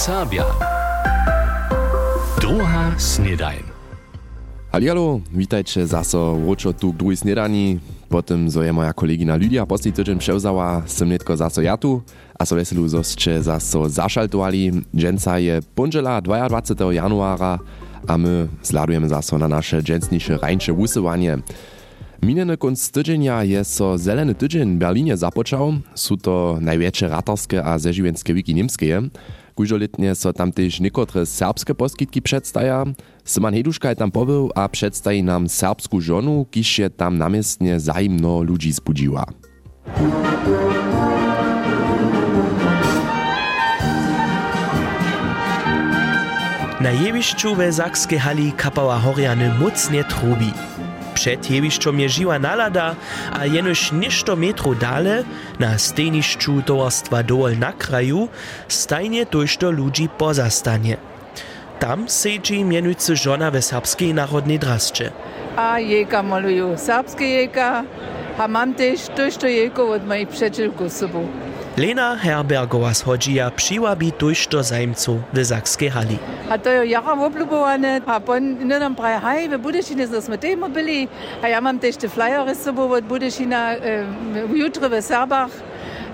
Serbia. Druga. Halialo, witajcie zaso wróčo tu druhej snedani. Zo je moja kolegina Lydia posledný tydzień převzała, sem netko zaso ja tu, a so veselu, zo ste zaso zašaltovali. Dženca je ponžela 22. januára a my sladujemy zaso na nasze dżensnisze rańcze wusywanie. Minjeny konc tydzienia je so Zeleny tydzień w Berlinie započał. Su to największe ratarskie a zeživenske wiki niemskie. Kužolitnie so tam też niekotre serbskie poskitki przedstaja. Syman Heduszka tam pobył a przedstaji nam serbsku żonu, kiż je tam namiestnie zajmno ludzi zbudziła. Na jewišću ve Zakske hali kapała Horiany mocnie trubi. Przed jewišćom je žiwa nalada, a jenož ništo metru dale, na stejnišću towarstwa dołol na kraju, stajnie tošto ludzi pozastanie. Tam sedzi mienujcy żona ve serbskiej narodnej drasce. A jeka maluju serbskie jeka, a mam też tošto jeko od mojej przyjaciółku z sobą. Lena Herbergowa schodžija přiwabi tošto zajmcu ve Zakske hali. A to je jara oblubowane, a pon nem praj haj, ve Budešine smo temo byli, a ja mam też te flyery z sobą od Budešina e, jutro ve Serbach,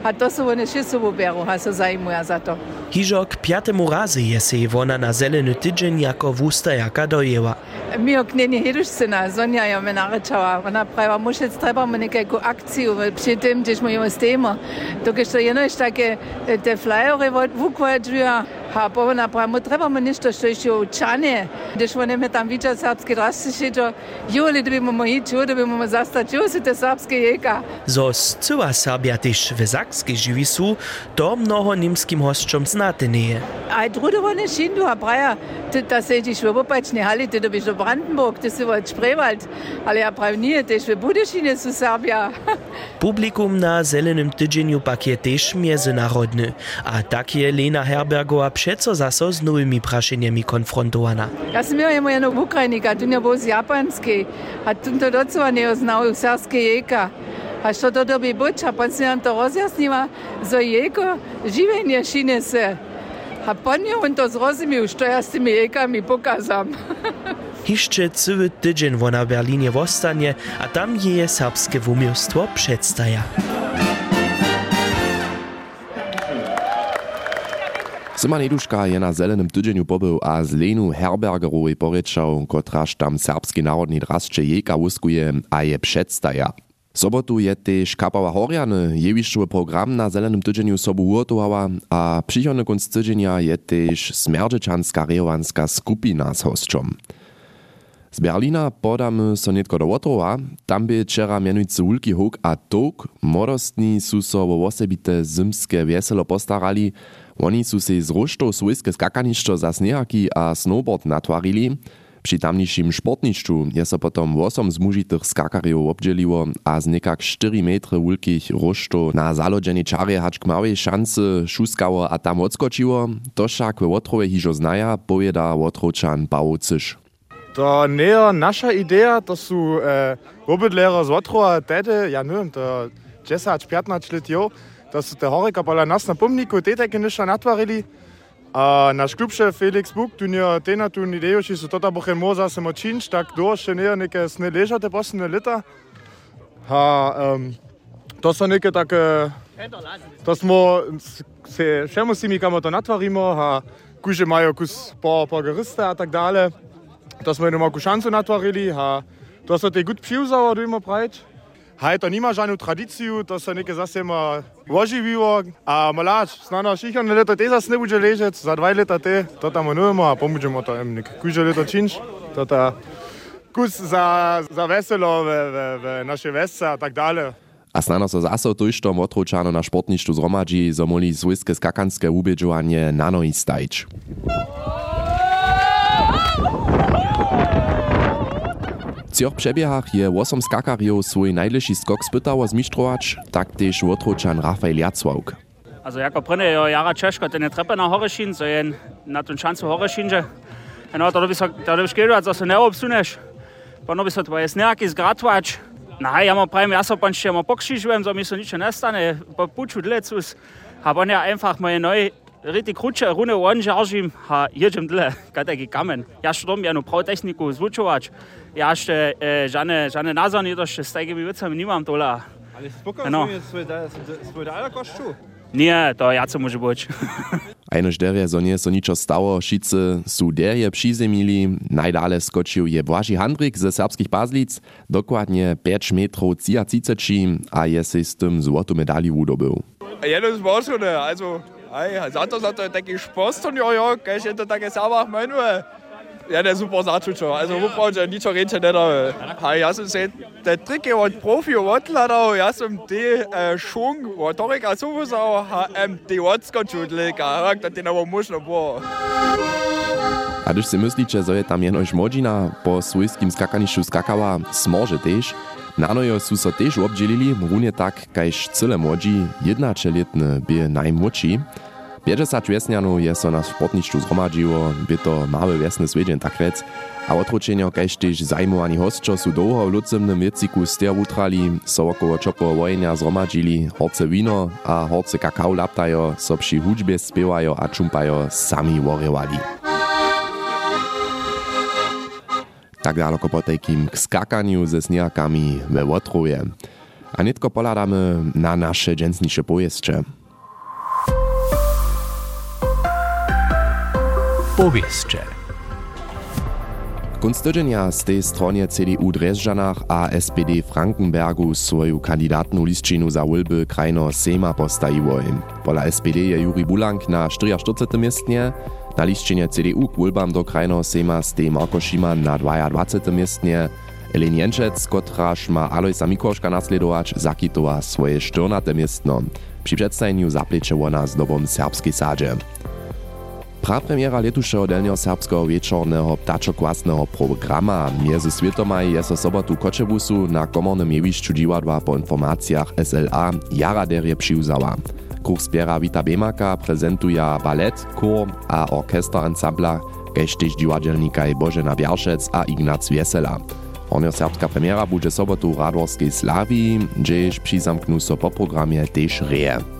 a to są one się sobą beru, a so zajmuja za to. Hižo k pjatemu razy je se wona na zeleny tydzień jako wustajaka dojęła. mi okneni hirušcena, Sonja je me narečala. Ona pravi, mošec, trebamo nekakvu akciju pri tem, če smo jo s temo. Dokaj što jedno je tako, te flyere vukvađuja, a po ona prawa, mu trebamo nešto što još je učanje, gdjež one me tam viđa srpske drasce šeđo, jo, ali da bi mu ići, jo, da bi mu zastati, jo, su te srpske jeka. Zo zcyła Serbia też w Zakskiej żywi su, to mnoho nimskim hosćom znate nie. A drudovane šindu, a praja, ty, da se ti švobopačne hali, ty dobiš do Brandenburg, ty si od Sprewald, ale ja prav nije, tež v Budešine su Serbia. Publikum na zelenym tydzieniu pak je też międzynarodny, a tak je Lena Herbergowa všetko zase s novými prašeniami konfrontovaná. Ja som ja moja no Ukrajinka, tu nebo z Japanskej a tu to docela neoznajú sárske jejka. A čo to dobí buď, a potom si nám to rozjasnila, zo jejko živenie šine se. A po on to zrozumil, čo ja s tými jejkami pokazám. Hišče celý týden ona v Berlíne vostane a tam je srbské umielstvo predstaja. Syman Heduszka je na zelenym tydzieniu pobył a z Lenu Herbergerowej porečał, kotraż tam serbski narodni drascze jeka wuskuje a je przedstaja. Sobotu je też kapała jewiszczowy program na zelenym tydzieniu sobu urtowała, a przychodny konc tydzienia je też smerdżyczanska rejowanska skupina z. Z Berlina podamy so netko do Łotrowa, tam by wczera mianujcy Ulki Huk a Tok, młodostni su so o osobite zymskie wieselo postarali, oni su se z ruštov svojske skakaniščo za snehaki a snowboard natwarili, Przy tamniejszym sportniszczu je so potom 8 zmužitych skakarjów obdzieliło, a z nekak 4 metry wulkich rusztów na zalodzenie czary hacz k małej szansy szuskało a tam odskočiło, to však we Łotrowie hižo znaja, powieda Łotrowczan Paweł Cysz. To nie nasza idea, to są e, obydlera z Łotrowa, tedy, ja nie wiem, to 10-15 lat jo, to są te horika pola nas na pomniku, te takie nisza natwarili. A naš klubšef Felix Buk, tu je tena tu idejo, či so tota bohe moza se močinč, tak do še ne neke sne ležate posne leta. Ha, um, to so neke take, to smo se še musimi, kamo to natvarimo, ha, kuže imajo kus po, po gariste a tak dale. To smo jedno kušancu natvarili, ha, to so te gut pšivzavo, da imamo praviti. Hajto nima žanju tradiciju, to se nekaj zasema oživivo, a malač, znano šihar na leto te zas ne buđe ležec, za dva leta te, to tam onujemo, a pomožemo to em nek kuže leto činč, to ta kus za, za veselo v, v, v naše vesca, tak dalje. A znano so zasov to išto motručano na športništu zromadži, zomoli svojske skakanske ubeđovanje nano istajč. Oh! W tych przebiegach je 8 skakarjów swój najlepszy skok spytało zmistrzować, tak też Łotrowczan Rafael Jacławk. Also jako prene jo jara Češko, ten je trepe na Horešin, so je na ten šancu Horešinže. No, to by sa, to by škedo, to sa neobsuneš. Pono by sa tvoje nejaký zgratovač. No, ja ma prajem, ja sa panšte ma pokšižujem, so mi sa nič nestane, po puču dlecus. A on ja einfach moje noj richtig kruče, rune on žaržim, a jeđem dle, kada je kamen. Ja što jednu prav tehniku zvučovač, ja še e, žane, žane nazvan jedo, še s tegimi vicami nimam tola. Ali spokojno no. svoj, svoj dalek košču? Nie, to ja co może być. Einož derje, zo nie so ničo stało, šice su derje přizemili, najdale skočił je Błaži Handrik ze serbskich Bazlic, dokładnie 5 metrów 30 a je se z tym złotą medalię udobył. Ja, das Ei, als anderes hat er, denke ich, Spaß tun, ja, ja, gleich hinter der Gesauber auch mein, Ja, der super Saatschutzer. Also, wo braucht er nicht zu reden, der da. Ja, so sehen, der Trick und Profi, Wattler da, ja, so im D, Schung, Wattorik, also, wo ist auch, ähm, die Wattskotschutlik, ja, den aber muss noch, boah. A když si myslíte, že je tam jenož modžina po svojskim skakanišću skakava, smože tež, na nojo su so tež obdjelili, runje tak, kajž cele modži, jednačeljetne bije najmoči, 50 wiesnianów je so na sportniczczu zgromadziło, by to mały wiesny swiedzień tak rec, a otručenio kaž tež zajmowani hostčo su dlouho v lucemnym jeziku ster utrali, so okolo čopo vojenia zgromadžili, horce wino a horce kakao laptajo, so przy hudźbie spiewajo a čumpajo sami worewali. Tak daleko po takim k skakaniu ze sniakami we Łotrowie. A nitko poladamy na nasze dżęsnisze pojeszcze. Powieście. Kunst tydzienia z tej stronie CDU Drezżanach a SPD Frankenbergu swoją kandydatną listčinu za wylby krajno Sejma postawiło. Pola SPD je Juri Bulank na 44. miestnie, na listčinie CDU k wylbam do krajno Sejma stej Marko na 22. miestnie, Elin Jenčec, kotraž ma Alojsa Mikoška nasledować, zakitowa swoje 14. miestno. Przy przedstawieniu zaplecze ona z dobą serbskiej sadzie. Prapremiera letušeho delnio serbskeho wieczornego ptaczokłasnego programa między świetomaj jest o sobotu Koczebusu na komornym jewiszczu dziwadła po informacjach SLA jara derje przyuzała. Kurs zbiera Wita Bemaka prezentuje balet, chór a orkester ansambla, kež tež dziwadelnikaj Bożena Biarszec a Ignac Wiesela. Hornio serbska premiera bude sobotu w Radworskiej Slawii, gdzież przyzamknu so po programie tež reje.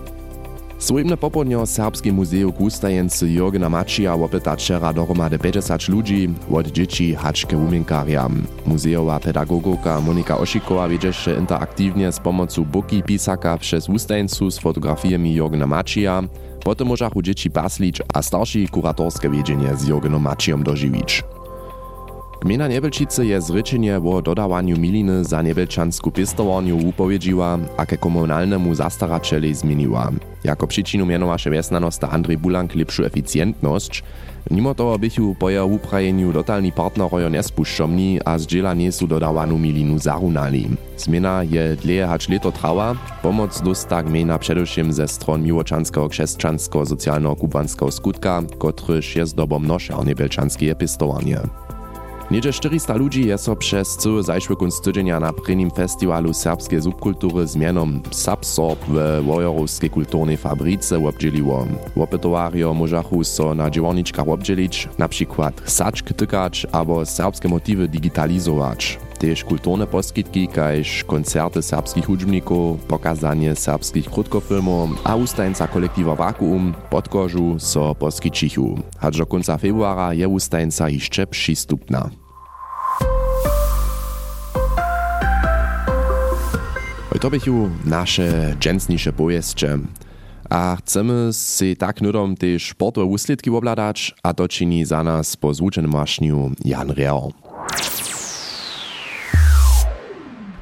Słynne popodnio Serbski Muzeum Gustajence Jurgena Mačija opyta wczera dohromady 50 ludzi, od dzieci hač k umienkarjam. Muzeowa pedagogowka Monika Ošikowa wiedzieše interaktywnie z pomocą buki pisaka przez Ustajńcu z fotografiami Jurgena Mačija, potem możachu dzieci paslić a starsi kuratorskie wiedzenie z Jurgenom Mačijom dożywić. Gmina Niebelčice je zrečenje o dodawaniu miliny za niebelčansku pistowarniu upowiedziła, a ke komunalnemu zastaračeli zmieniła. Jako przyczynu mianowaše wiesnanosta Andrzej Bulank lepszą eficjentność, mimo toho bychu po jeho uprajeniu dotalni partnerojo nespuščomni a zdźela niesu dodawanu milinu zarunali. Zmiana je dlje hač leto trała, pomoc dosta gmina především ze stron miłočanskiego krzeszczanskiego socjalno kubanskiego skutka, kotryż je zdobom nošer niebelčanskie pistowarnie. Niedzie 400 ludzi je so przez cały zajszły kunst na prynnym festiwalu serbskiej subkultury z mianom Subsorb w Wojorowskiej kulturnej fabryce obdzieliło. Opytowario możachu so na dziełoniczkach obdzielić, na przykład saczk tykać albo serbskie motywy digitalizować. Też kulturne poskitki, kajż koncerty serbskich hudźbników, pokazanie serbskich krótkofilmów, a ustajnica kolektywa Vakuum pod so poskičichu. Aż do końca februara je ustajnica jeszcze przystupna. To bychu nasze dżęsniejsze pojeszcze. A chcemy si tak nudom te sportowe uslidki obladać, a to czyni za nas po zvučenym mašniu Jan Real.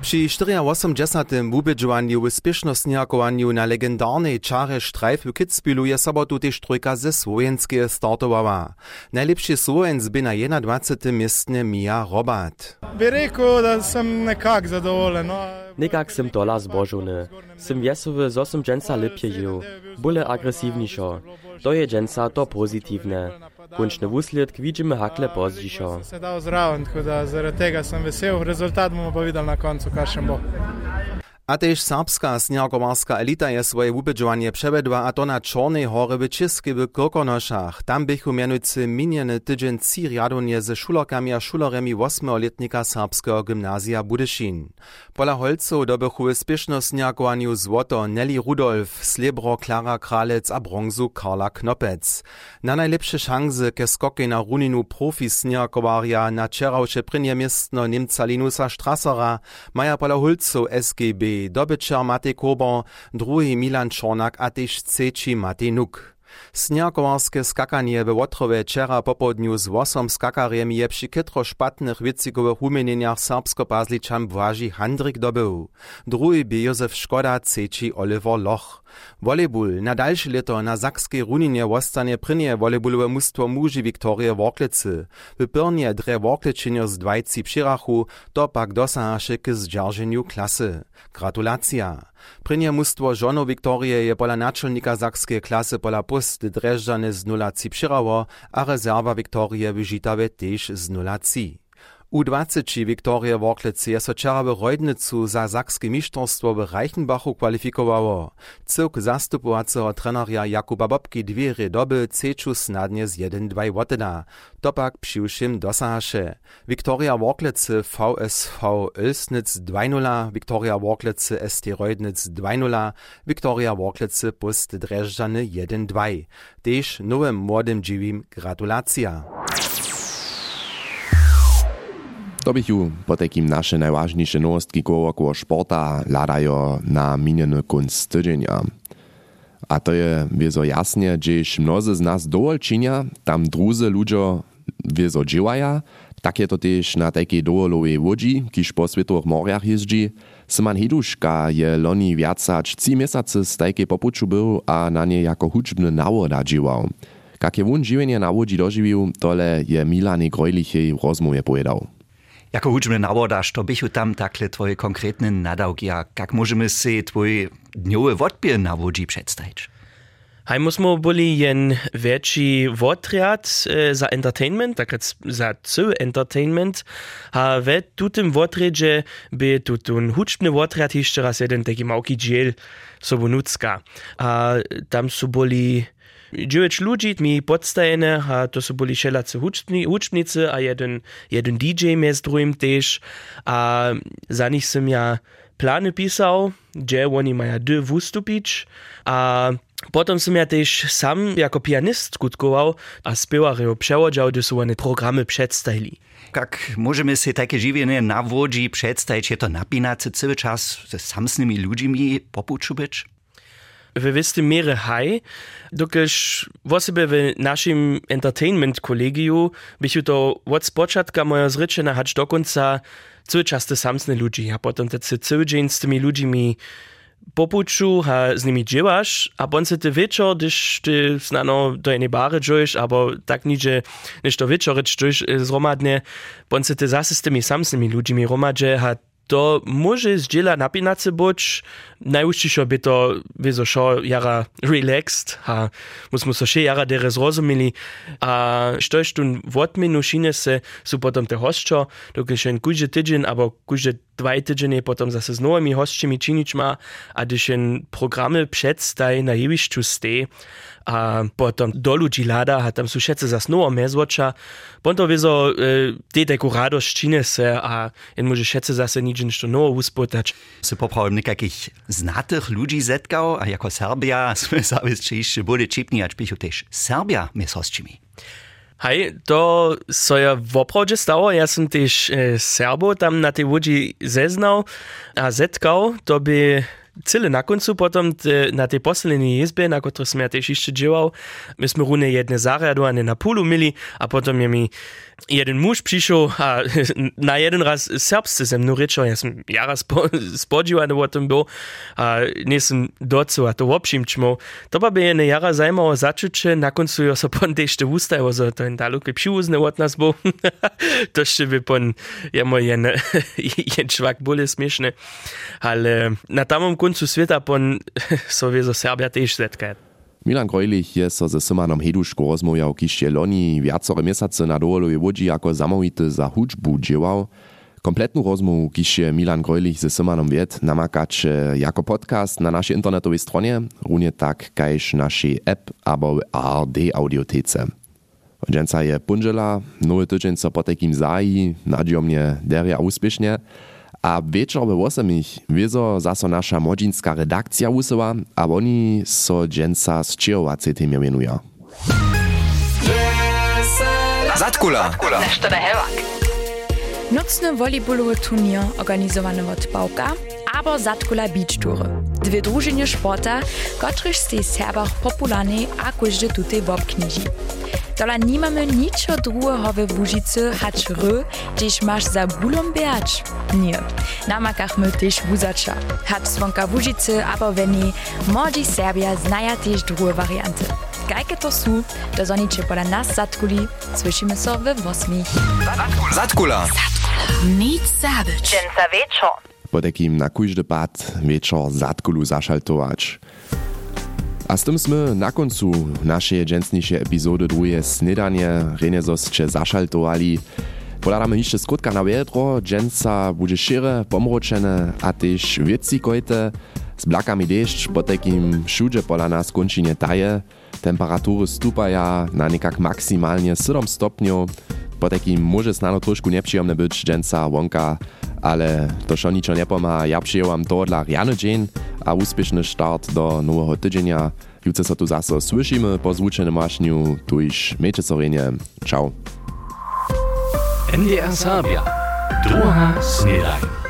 Při 48 wubedžovanju uspešnostnjakovanju na legendarnej čare štrajf v Kitzbühelu je sobotu tež trojka ze Slovenske startovala. Najlepši Slovenc bi na 21. mestne Mija Robat. Bi rekel, da sem nekako zadovoljen. No. Nekako sem dola zbožovne. Sem vesel, zo sem dženca lepje jil. Bole agresivnejšo. To je dženca to pozitivne pozitywne. Končne wusljedk widzimy hakle pozdzišo. Se dal zraven, tako da zaradi tega sem vesel. Rezultat bomo pa videli na koncu, kakšen bo. A tež serbska snierkowarska elita je swoje wubedžovanie převedła a to na Čornej hore w Česky w Kokonošach. Tam bychu miniony tydzień ci ze szulokami a szuleremi 8-letnika serbskiego gymnazja Budyšin. Pola holców dobychu w spieszno snierkowaniu złoto Nelly Rudolf, srebro Klara Kralec a bronzu Karla Knopec. Na najlepsze szanse ke skoki na runinu profi snierkowaria na czerałsze prynie miestno Niemca Linusa Strassera maja pola holców SGB Matej Kober, druhý Milan Čornak a tež třeći Matej Nuk. Snierkowarske skakanie we Łotrowe wczera popołudniu z łosom skakariem je przy kytro serbsko-pazliczan błaži Handrik dobył. Drugi by Józef Szkoda, Oliver Loch. Volleyball na dalsze leto na sakskiej runinie wostanie prynie volleybalowe mustwo muži Wiktorie Worklicy. W Pyrnie dre Workliczynio z dwajci przyrachu, to pak dosahaše k zdzierżeniu klasy. Gratulacja! Prynie mustwo żono Wiktorie je pola naczelnika sakskiej klasy pola pust dreżdżane z nulaci przyrało, a rezerwa Wiktorie wyżitawe też z nulaci. U20 Viktorija Vorklece je sočerave rojdnicu za zakske mištorstvo v Reichenbachu kwalifikowała. Cyrk Sastupuazo trenerja Jakuba Bobki dwiere doby ceczu snadnie z 1-2 wotena. Topak przyłszym dosahaše. Viktorija Vorklece VSV Ölsnitz 2-0, Viktorija Vorklece ST Rojdnic 2-0, Viktorija Vorklece Pust Dreżdżany 1-2. Też nowym młodym dziwim gratulacja. To bych ju po takim naše najważniejsze nowostki koło koło sporta ladajo na miniony kunst tydzienia. A to je wiezo jasnie, gdzieś mnozy z nas dowol czynia, tam druzy ludzie wiezo dziewaja, tak je to też na takiej dowolowej łodzi, kiż po światowych moriach jeździ. Syman Hiduszka je loni wiacać trzy miesiące z takiej popuczu był, a na nie jako huczbny nawoda dziewał. Jak je wun żywienie na łodzi dożywił, tole je Milanie Grojlichej w rozmowie powiedział. Jako hudžme navodaš, to bychu tam takle tvoje konkrétne nadavky a kak môžeme si tvoj dňové vodbie na vodži predstaviť? Haj musmo boli jen väčší votriad e, za entertainment, tak za co entertainment. A ve tutem votriedže by tutun hučbny votriad ešte raz jeden taký malký džiel sobo nutska. A tam sú boli 9 ludzi, mi podstanie, a to są byli szelacy ucznicy, a jeden, jeden DJ mnie z drugim też, a za nich sam ja plany pisał, gdzie oni mają dy wystąpić, a Potem sam ja też sam jako pianist skutkował, a śpiewar ją przełodział, gdy są one programy przedstawili. Jak możemy sobie takie żywienie na wodzi przedstawić, je to napinać cały czas, sam z nimi ludźmi popuczu być? W wistym mierze haj, dokiż wosebie w naszym entertainment kolegiu bychu to od spočatka moja zryczena hać do końca cały czas te samsne ludzi, a potem te cały dzień z tymi ludźmi popuczu, a z nimi dziewasz, a potem se ty wieczor, gdyż ty znano do jednej bary dżujesz, albo tak nidzie, niż to wieczor dżujesz zromadnie, potem se ty zase z tymi samsnymi ludźmi romadże, a to może zdziela napinać się boć, najuczciszo by to, wiedzą, szo jara relaxed, a musimy so się jara dere zrozumieli, a sto jest tu w odmieniu się, są potem te hostszo, dokąd się kudzie tydzień, albo kudzie dvaj tydzienie potom zase z nowymi hostčimi činič ma, a když en programy przedstaj na jevišću stej, a potom do ludzi lada, a tam su všetce zas novo mezvoča, potom wieso e, te taku radość čine se, a en może všetce zase nič nešto novo uspotać. Se poprawim nekakich znatych ludzi zetkał, a jako Serbia sme zavis jeszcze bude čipni, ač pichu też Serbia my hostčimi. Hej, to so ja woprawdzie stało, ja som też e, Serbo tam na tej łodzi zeznał, a zetkał, to by cyle na końcu potom na tej poslednej izbie, na której som ja też jeszcze działał, myśmy runie jedne zariadowane na pulu mieli, a potom je mi jeden muž přišel a na jeden raz serbsce ze mnou řečil, já jsem jara spo, spodívaný o tom byl a nejsem docu a to obším čmo. To by jen jara zajímalo začuče, na koncu jo se pon tešte ustajo, že to jen daleko přiuzne od nás byl. to ještě by pon jemo jen, jen bude směšné. Ale na tamom koncu světa pon so vězo Serbia tež zetkat. Milan Grojlich je so ze Symanom Heduško rozmówiał, kiž je loni viacore miesiace na dowolowej łodzi jako zamówity za hudžbu dziewał. Kompletnu rozmowu kišie Milan Grojlich ze Symanom Wiet namakać jako podcast na naszej internetowej stronie, równie tak kajż naszej app albo ARD audiotece. Dżęca je punżela, nowy tydzień so po takim zaji, nadzieją mnie deria uspiesznie, a wieczor we 8 wiezo zaso nasza młodzieńska redakcja usyła, a oni so dżęca z Čiovacej temie mianują. Zatkula. Nešto da hevak. Nocny volejbolowy turnier organizowany od Pałka, albo Zatkula Beach Toury. Dwie drużyny sporta, których z tej Serbach popularnej a każdy tutaj w obkniži. Dola nimamy niczego drugiego we Wóżycy, hać ry, gdzieś masz za bólą biać. Nie. Na makach my też wuzacza. Hać słonka Wóżycy, albo weny, młodzi Serbia znają też drugie warianty. Gajkę to są, do zonicie pola nas zatkuli. Słyszymy się we wosmich. Zatkula! Nic zabyć. Dzień za wieczór. Po takim na każdy pad wieczór zatkulu zaszaltować. A z tym sme na koncu naszej dżęsniejszej epizody drugie snedanie renesosće zašaltovali. Podadamy jeszcze skrótka na wiedro, dżęca będzie szere, pomroczene, a też wieci kojte, z blakami deszcz, po takim všudzie pola nas končinie taje, temperatury stupaja na nekak maksymalnie 7 stopniów, po takim może snano troszkę nieprzyjemne być dżęca ale to šo ničo nepomá. Ja przyjęłam to dla rjany dzień, a uspieszny start do nowego tydzienia. Jutro so tu zase słyszymy po zvučenym mašniu, tu iż miejcie sorenie. NDR Serbia. Doha Snedain.